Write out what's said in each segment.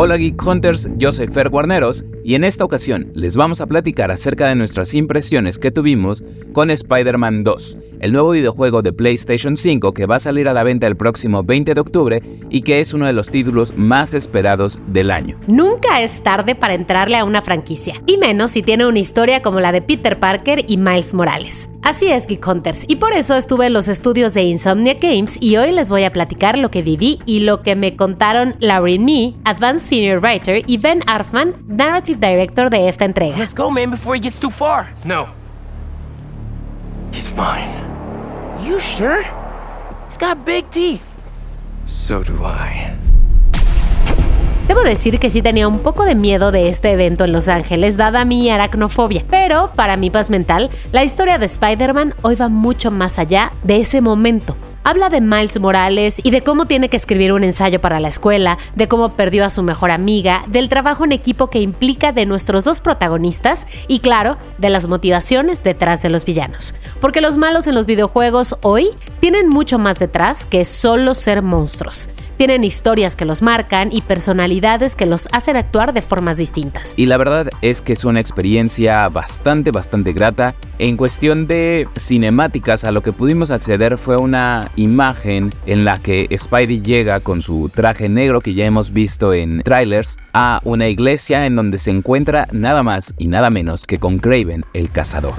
Hola Geek Hunters, yo soy Fer Guarneros y en esta ocasión les vamos a platicar acerca de nuestras impresiones que tuvimos con Spider-Man 2, el nuevo videojuego de PlayStation 5 que va a salir a la venta el próximo 20 de octubre y que es uno de los títulos más esperados del año. Nunca es tarde para entrarle a una franquicia, y menos si tiene una historia como la de Peter Parker y Miles Morales. Así es, Geek Hunters, y por eso estuve en los estudios de Insomnia Games y hoy les voy a platicar lo que viví y lo que me contaron Lauren Me, Advanced Senior Writer, y Ben Arfman, Narrative Director de esta entrega. Let's go, man, before he gets too far. No. He's mine. You sure? He's got big teeth. So do I. Debo decir que sí tenía un poco de miedo de este evento en Los Ángeles, dada mi aracnofobia. Pero, para mi paz mental, la historia de Spider-Man hoy va mucho más allá de ese momento habla de Miles Morales y de cómo tiene que escribir un ensayo para la escuela, de cómo perdió a su mejor amiga, del trabajo en equipo que implica de nuestros dos protagonistas y claro, de las motivaciones detrás de los villanos. Porque los malos en los videojuegos hoy tienen mucho más detrás que solo ser monstruos. Tienen historias que los marcan y personalidades que los hacen actuar de formas distintas. Y la verdad es que es una experiencia bastante, bastante grata. En cuestión de cinemáticas, a lo que pudimos acceder fue una imagen en la que Spidey llega con su traje negro que ya hemos visto en trailers a una iglesia en donde se encuentra nada más y nada menos que con Craven, el cazador.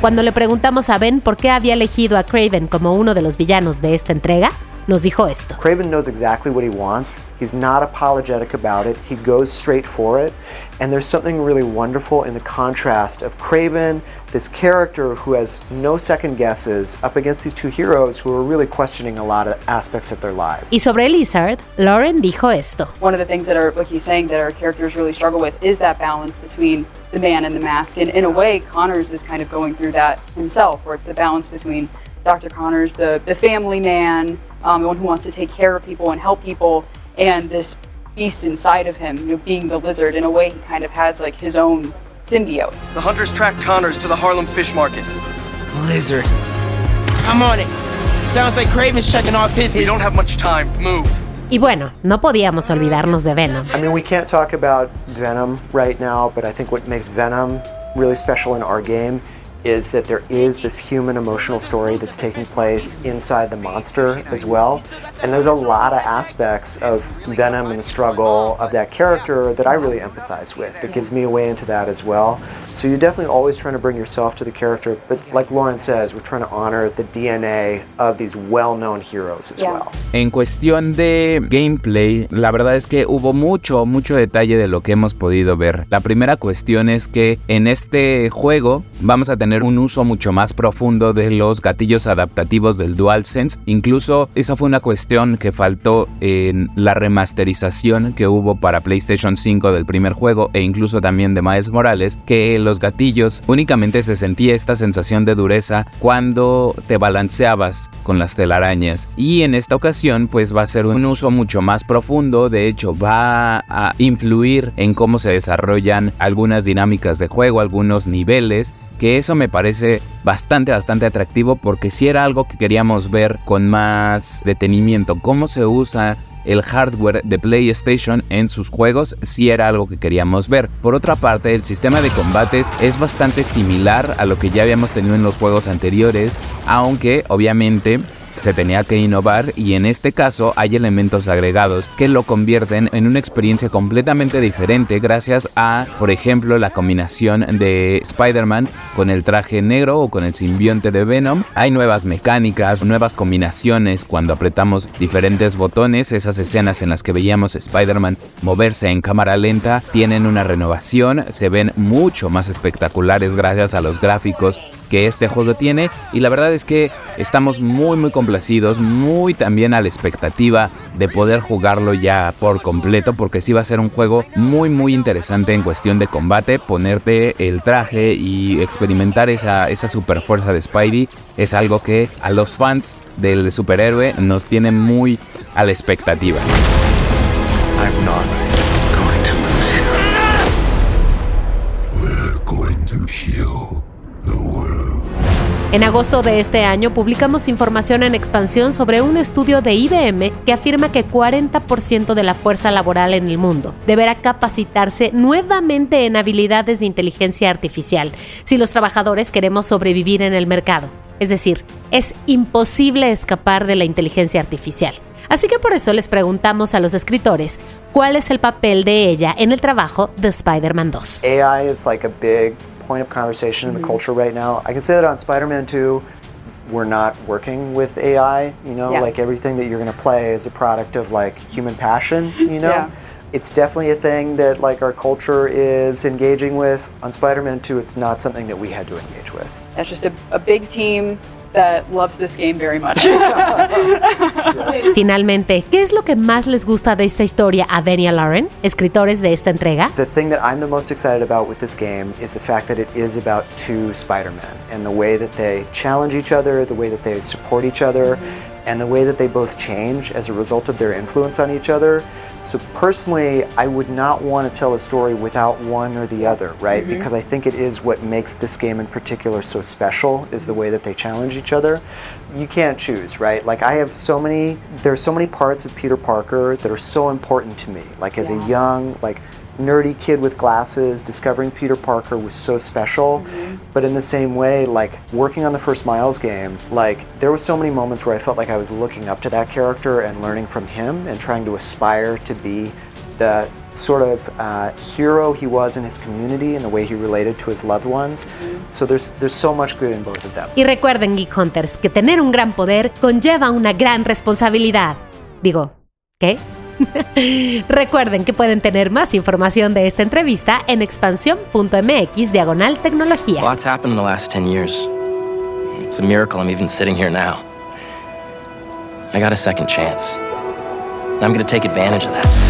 Cuando le preguntamos a Ben por qué había elegido a Craven como uno de los villanos de esta entrega, nos dijo esto. Craven knows exactly what he wants. He's not apologetic about it. He goes straight for it. And there's something really wonderful in the contrast of Craven, this character who has no second guesses, up against these two heroes who are really questioning a lot of aspects of their lives. Y sobre Lizard, Lauren dijo esto. One of the things that are, like he's saying, that our characters really struggle with is that balance between the man and the mask. And in a way, Connors is kind of going through that himself, where it's the balance between Dr. Connors, the, the family man, um, the one who wants to take care of people and help people, and this beast inside of him, you know, being the lizard. In a way, he kind of has like his own symbiote. The hunters track Connors to the Harlem Fish Market. Lizard. I'm on it. Sounds like Craven's checking off his. We don't have much time. Move. Y bueno, no podíamos olvidarnos de Venom. I mean, we can't talk about Venom right now, but I think what makes Venom really special in our game is that there is this human emotional story that's taking place inside the monster as well. And there's a lot of aspects of Venom and the struggle of that character that I really empathize with, that gives me a way into that as well. So you're definitely always trying to bring yourself to the character, but like Lauren says, we're trying to honor the DNA of these well-known heroes as well. En cuestión de gameplay, la verdad es que hubo mucho, mucho detalle de lo que hemos podido ver. La primera cuestión es que en este juego vamos a tener un uso mucho más profundo de los gatillos adaptativos del DualSense. Incluso esa fue una cuestión que faltó en la remasterización que hubo para PlayStation 5 del primer juego e incluso también de Miles Morales, que los gatillos únicamente se sentía esta sensación de dureza cuando te balanceabas con las telarañas. Y en esta ocasión pues va a ser un uso mucho más profundo, de hecho va a influir en cómo se desarrollan algunas dinámicas de juego, algunos niveles que eso me parece bastante, bastante atractivo porque si era algo que queríamos ver con más detenimiento, cómo se usa el hardware de PlayStation en sus juegos si era algo que queríamos ver. Por otra parte, el sistema de combates es bastante similar a lo que ya habíamos tenido en los juegos anteriores, aunque obviamente se tenía que innovar y en este caso hay elementos agregados que lo convierten en una experiencia completamente diferente gracias a, por ejemplo, la combinación de Spider-Man con el traje negro o con el simbionte de Venom. Hay nuevas mecánicas, nuevas combinaciones cuando apretamos diferentes botones. Esas escenas en las que veíamos Spider-Man moverse en cámara lenta tienen una renovación, se ven mucho más espectaculares gracias a los gráficos que este juego tiene y la verdad es que estamos muy muy muy también a la expectativa de poder jugarlo ya por completo porque sí va a ser un juego muy muy interesante en cuestión de combate, ponerte el traje y experimentar esa, esa super fuerza de Spidey es algo que a los fans del superhéroe nos tiene muy a la expectativa. En agosto de este año publicamos información en expansión sobre un estudio de IBM que afirma que 40% de la fuerza laboral en el mundo deberá capacitarse nuevamente en habilidades de inteligencia artificial si los trabajadores queremos sobrevivir en el mercado. Es decir, es imposible escapar de la inteligencia artificial. Así que por eso les preguntamos a los escritores cuál es el papel de ella en el trabajo de Spider-Man 2. AI is like a big point of conversation in the mm-hmm. culture right now. I can say that on Spider-Man 2, we're not working with AI. You know, Yeah. like everything that you're going to play is a product of like human passion. You know, Yeah. it's definitely a thing that like our culture is engaging with. On Spider-Man 2, it's not something that we had to engage with. That's just a, a big team that loves this game very much. Finalmente, ¿qué es lo que más les gusta de esta historia a Denny y Lauren, escritores de esta entrega? The thing that I'm the most excited about with this game is the fact that it is about two Spider-Men and the way that they challenge each other, the way that they support each other, and the way that they both change as a result of their influence on each other. So personally, I would not want to tell a story without one or the other, right? Mm-hmm. Because I think it is what makes this game in particular so special is the way that they challenge each other. You can't choose, right? Like I have so many there's so many parts of Peter Parker that are so important to me. Like as a young, like nerdy kid with glasses, discovering Peter Parker was so special. Mm-hmm. But in the same way, like working on the first Miles game, like there was so many moments where I felt like I was looking up to that character and learning from him and trying to aspire to be the sort of uh, hero he was in his community and the way he related to his loved ones. So there's there's so much good in both of them. Y recuerden, Geek Hunters, que tener un gran poder conlleva una gran responsabilidad. Digo, ¿qué? recuerden que pueden tener más información de esta entrevista en expansión.mx diagonal tecnología. Lots happened in the last 10 years. It's a miracle I'm even sitting here now. I got a second chance. And I'm gonna take advantage of that.